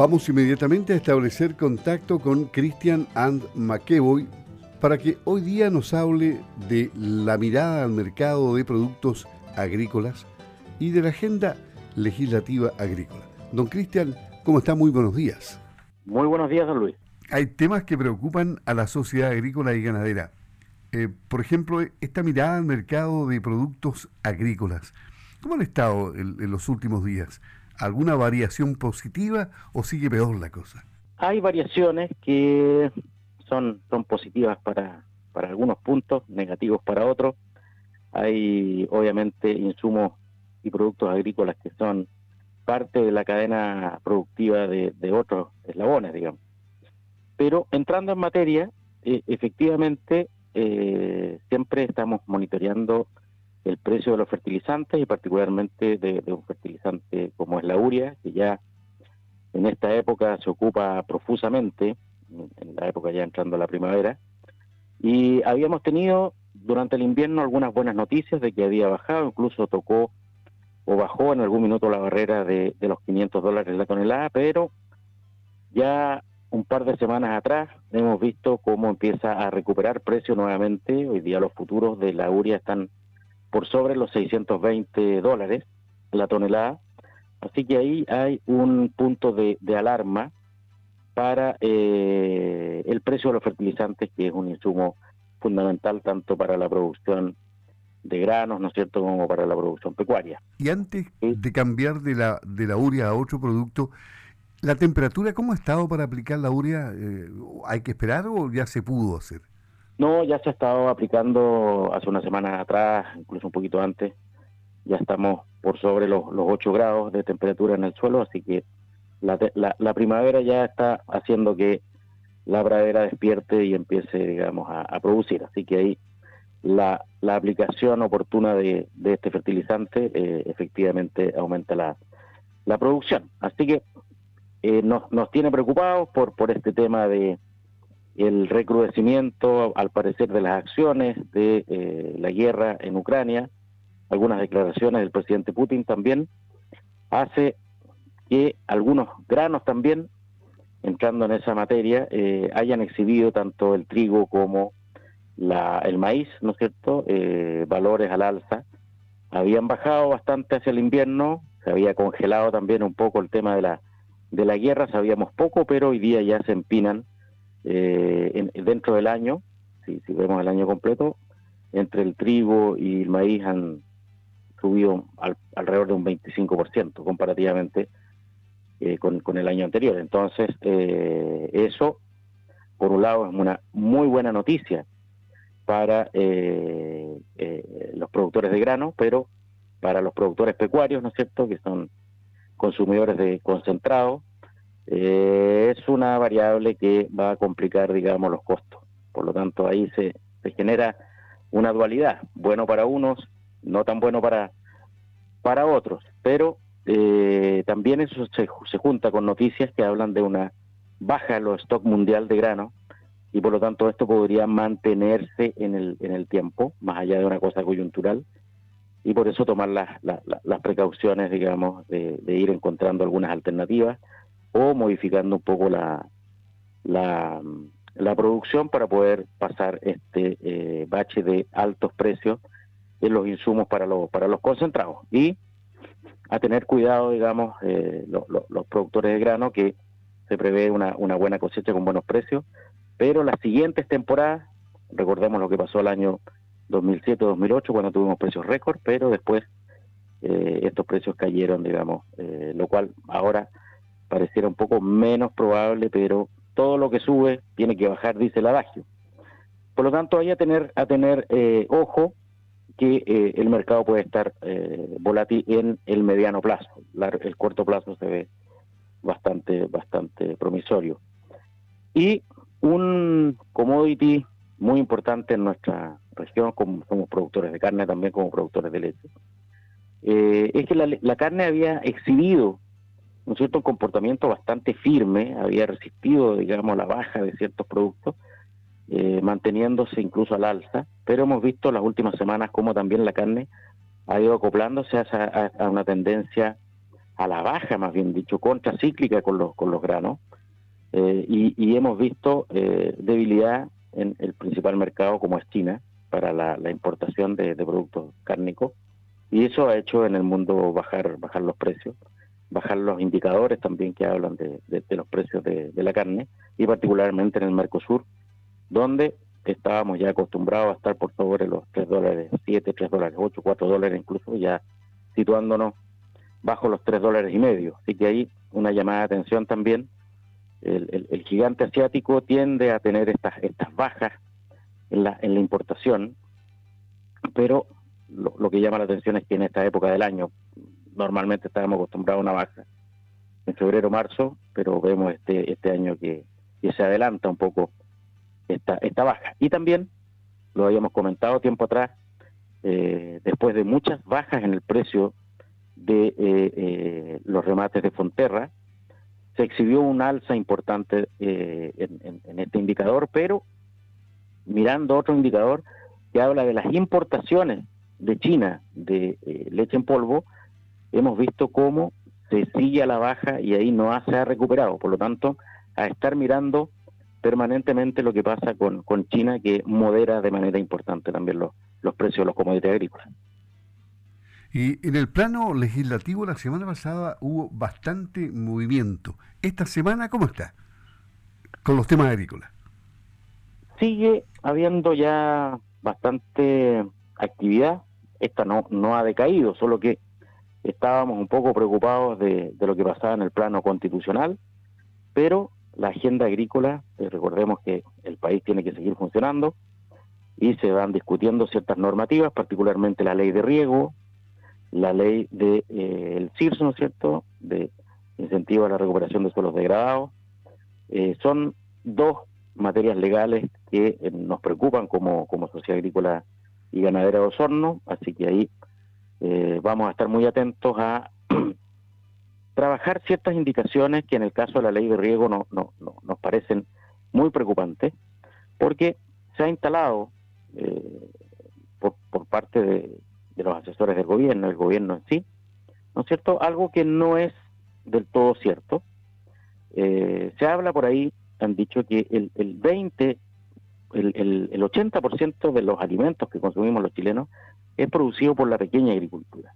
Vamos inmediatamente a establecer contacto con Christian and McEvoy para que hoy día nos hable de la mirada al mercado de productos agrícolas y de la agenda legislativa agrícola. Don Cristian, ¿cómo está? Muy buenos días. Muy buenos días, don Luis. Hay temas que preocupan a la sociedad agrícola y ganadera. Eh, por ejemplo, esta mirada al mercado de productos agrícolas. ¿Cómo han estado en, los últimos días? ¿Alguna variación positiva o sigue peor la cosa? Hay variaciones que son, son positivas para, para algunos puntos, negativos para otros. Hay obviamente insumos y productos agrícolas que son parte de la cadena productiva de, otros eslabones, digamos. Pero entrando en materia, eh, efectivamente eh, siempre estamos monitoreando el precio de los fertilizantes y particularmente de, un fertilizante como es la urea, que ya en esta época se ocupa profusamente, en la época ya entrando a la primavera, y habíamos tenido durante el invierno algunas buenas noticias de que había bajado, incluso tocó o bajó en algún minuto la barrera de, de los 500 dólares la tonelada, pero ya un par de semanas atrás hemos visto cómo empieza a recuperar precio nuevamente. Hoy día los futuros de la uria están por sobre los 620 dólares la tonelada. Así que ahí hay un punto de, alarma para eh, el precio de los fertilizantes, que es un insumo fundamental tanto para la producción de granos, ¿no es cierto?, como para la producción pecuaria. Y antes de cambiar de la, de la urea a otro producto, ¿la temperatura cómo ha estado para aplicar la urea? Eh, ¿Hay que esperar o ya se pudo hacer? No, ya se ha estado aplicando hace una semana atrás, incluso un poquito antes. Ya estamos por sobre los, los 8 grados de temperatura en el suelo, así que la, la, primavera ya está haciendo que la pradera despierte y empiece, digamos, a, producir. Así que ahí la, la aplicación oportuna de, de este fertilizante eh, efectivamente aumenta la, la producción. Así que eh, nos, nos tiene preocupados por, por este tema de, el recrudecimiento, al parecer, de las acciones de eh, la guerra en Ucrania, algunas declaraciones del presidente Putin también, hace que algunos granos también, entrando en esa materia, eh, hayan exhibido tanto el trigo como la, el maíz, ¿no es cierto?, eh, valores al alza. Habían bajado bastante hacia el invierno, se había congelado también un poco el tema de la, de la guerra, sabíamos poco, pero hoy día ya se empinan eh, dentro del año, si, vemos el año completo, entre el trigo y el maíz han subido alrededor de un 25% comparativamente eh, con, el año anterior. Entonces, eh, eso, por un lado, es una muy buena noticia para los productores de grano, pero para los productores pecuarios, ¿no es cierto?, que son consumidores de concentrado, eh, es una variable que va a complicar, digamos, los costos. Por lo tanto, ahí se, genera una dualidad, bueno para unos, no tan bueno para, para otros, pero eh, también eso se, se, junta con noticias que hablan de una baja en los stock mundial de grano y por lo tanto esto podría mantenerse en el, en el tiempo, más allá de una cosa coyuntural, y por eso tomar las, las, precauciones, digamos, de ir encontrando algunas alternativas o modificando un poco la, la, producción para poder pasar este eh, bache de altos precios en los insumos para los, para los concentrados. Y a tener cuidado, digamos, eh, los productores de grano, que se prevé una, una buena cosecha con buenos precios, pero las siguientes temporadas, recordemos lo que pasó el año 2007-2008, cuando tuvimos precios récord, pero después eh, estos precios cayeron, digamos, lo cual ahora pareciera un poco menos probable, pero todo lo que sube tiene que bajar, dice el adagio. Por lo tanto, hay a tener, a tener eh, ojo que eh, el mercado puede estar eh, volátil en el mediano plazo. el corto plazo se ve bastante, bastante promisorio. Y un commodity muy importante en nuestra región, como somos productores de carne, también como productores de leche, es que la, la carne había exhibido un cierto comportamiento bastante firme, había resistido, digamos, la baja de ciertos productos, eh, manteniéndose incluso al alza, pero hemos visto las últimas semanas cómo también la carne ha ido acoplándose a, una tendencia a la baja, más bien dicho, contracíclica con los, con los granos, eh, y, hemos visto eh, debilidad en el principal mercado como es China para la, importación de, productos cárnicos, y eso ha hecho en el mundo bajar, bajar los precios, bajar los indicadores también que hablan de, los precios de, la carne, y particularmente en el Mercosur, donde estábamos ya acostumbrados a estar por sobre los 3 dólares 7, 3 dólares 8, 4 dólares incluso, ya situándonos bajo los 3 dólares y medio. Así que ahí una llamada de atención también. El, gigante asiático tiende a tener estas, estas bajas en la, en la importación, pero lo, que llama la atención es que en esta época del año normalmente estábamos acostumbrados a una baja en febrero marzo, pero vemos este este año que, que se adelanta un poco esta, esta baja. Y también, lo habíamos comentado tiempo atrás, eh, después de muchas bajas en el precio de eh, eh, los remates de Fonterra, se exhibió un alza importante en, en, este indicador, pero mirando otro indicador que habla de las importaciones de China de leche en polvo, hemos visto cómo se sigue a la baja y ahí no se ha recuperado. Por lo tanto, a estar mirando permanentemente lo que pasa con, con China, que modera de manera importante también los, los precios de los commodities agrícolas. Y en el plano legislativo la semana pasada hubo bastante movimiento. ¿Esta semana cómo está con los temas agrícolas? Sigue habiendo ya bastante actividad. Esta no, no ha decaído, solo que estábamos un poco preocupados de, lo que pasaba en el plano constitucional, pero la agenda agrícola, eh, recordemos que el país tiene que seguir funcionando y se van discutiendo ciertas normativas, particularmente la ley de riego, la ley de eh, CIRS, ¿no es cierto?, de incentivo a la recuperación de suelos degradados. Eh, son dos materias legales que nos preocupan como, como sociedad agrícola y ganadera de Osorno, así que ahí vamos a estar muy atentos a trabajar ciertas indicaciones que en el caso de la ley de riego no, no, nos parecen muy preocupantes, porque se ha instalado eh, por, por, parte de, los asesores del gobierno, el gobierno en sí, ¿no es cierto? Algo que no es del todo cierto. Eh, se habla por ahí, han dicho que el, el 20, el, el, el 80% de los alimentos que consumimos los chilenos es producido por la pequeña agricultura.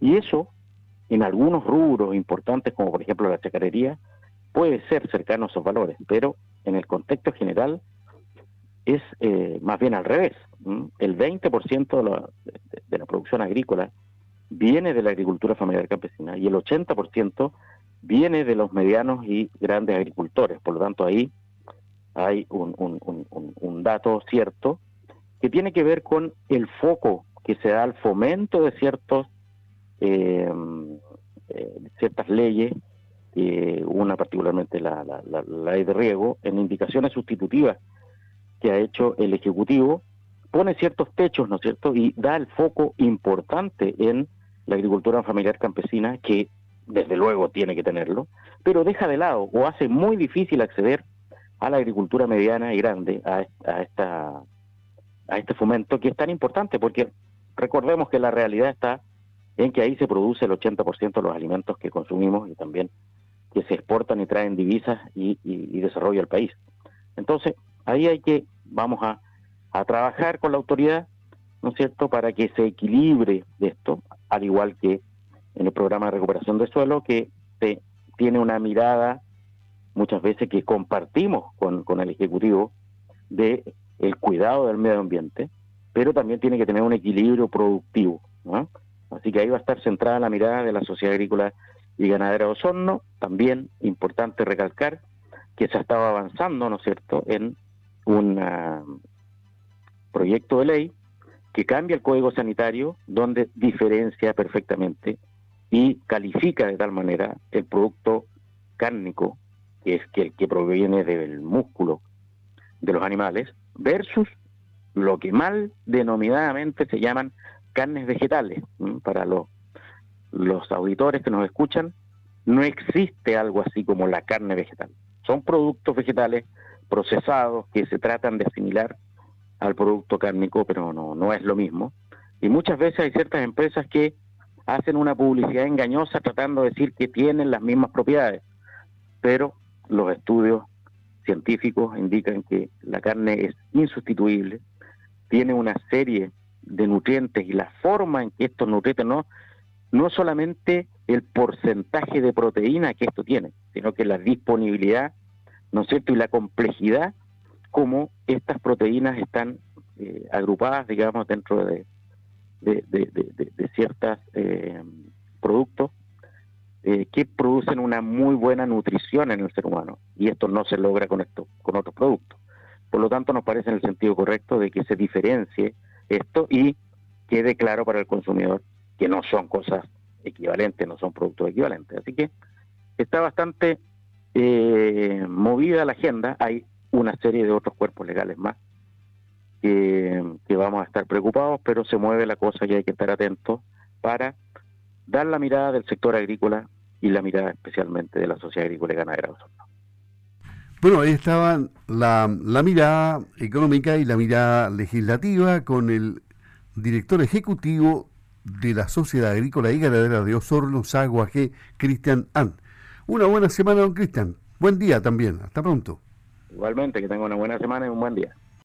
Y eso en algunos rubros importantes, como por ejemplo la chacarería, puede ser cercano a esos valores, pero en el contexto general es eh, más bien al revés. El 20% de la, de, la producción agrícola viene de la agricultura familiar campesina y el 80% viene de los medianos y grandes agricultores. Por lo tanto, ahí hay un, un, dato cierto que tiene que ver con el foco que se da al fomento de ciertos eh, eh, ciertas leyes, eh, una particularmente la, ley de riego, en indicaciones sustitutivas que ha hecho el Ejecutivo, pone ciertos techos, ¿no es cierto?, y da el foco importante en la agricultura familiar campesina, que desde luego tiene que tenerlo, pero deja de lado o hace muy difícil acceder a la agricultura mediana y grande, a, a, esta, a este fomento que es tan importante, porque recordemos que la realidad está en que ahí se produce el 80% de los alimentos que consumimos y también que se exportan y traen divisas y, y, desarrollo al país. Entonces, ahí hay que, vamos a, trabajar con la autoridad, ¿no es cierto?, para que se equilibre esto, al igual que en el programa de recuperación de suelo, que se tiene una mirada muchas veces que compartimos con, con el Ejecutivo de el cuidado del medio ambiente, pero también tiene que tener un equilibrio productivo. ¿no? Así que ahí va a estar centrada la mirada de la Sociedad Agrícola y Ganadera de Osorno. También importante recalcar que se ha estado avanzando, ¿no es cierto?, en un ah, proyecto de ley que cambia el código sanitario donde diferencia perfectamente y califica de tal manera el producto cárnico, que es el que proviene del músculo de los animales, versus lo que mal denominadamente se llaman carnes vegetales. Para los, los auditores que nos escuchan, no existe algo así como la carne vegetal. Son productos vegetales procesados que se tratan de asimilar al producto cárnico, pero no, no es lo mismo. Y muchas veces hay ciertas empresas que hacen una publicidad engañosa tratando de decir que tienen las mismas propiedades, pero los estudios científicos indican que la carne es insustituible, tiene una serie de nutrientes y la forma en que estos nutrientes no, no solamente el porcentaje de proteína que esto tiene, sino que la disponibilidad, ¿no es cierto?, y la complejidad como estas proteínas están eh, agrupadas, digamos, dentro de, ciertos eh, productos eh, que producen una muy buena nutrición en el ser humano y esto no se logra con esto con otros productos por lo tanto nos parece en el sentido correcto de que se diferencie esto y quede claro para el consumidor que no son cosas equivalentes no son productos equivalentes. Así que está bastante eh, movida la agenda. Hay una serie de otros cuerpos legales más que, vamos a estar preocupados, pero se mueve la cosa y hay que estar atentos para dar la mirada del sector agrícola y la mirada especialmente de la sociedad agrícola y ganadera Bueno, ahí estaban la, mirada económica y la mirada legislativa con el director ejecutivo de la Sociedad Agrícola y Ganadera de Osorno, Saguaje, Cristian An. Una buena semana, don Cristian. Buen día también. Hasta pronto. Igualmente, que tenga una buena semana y un buen día.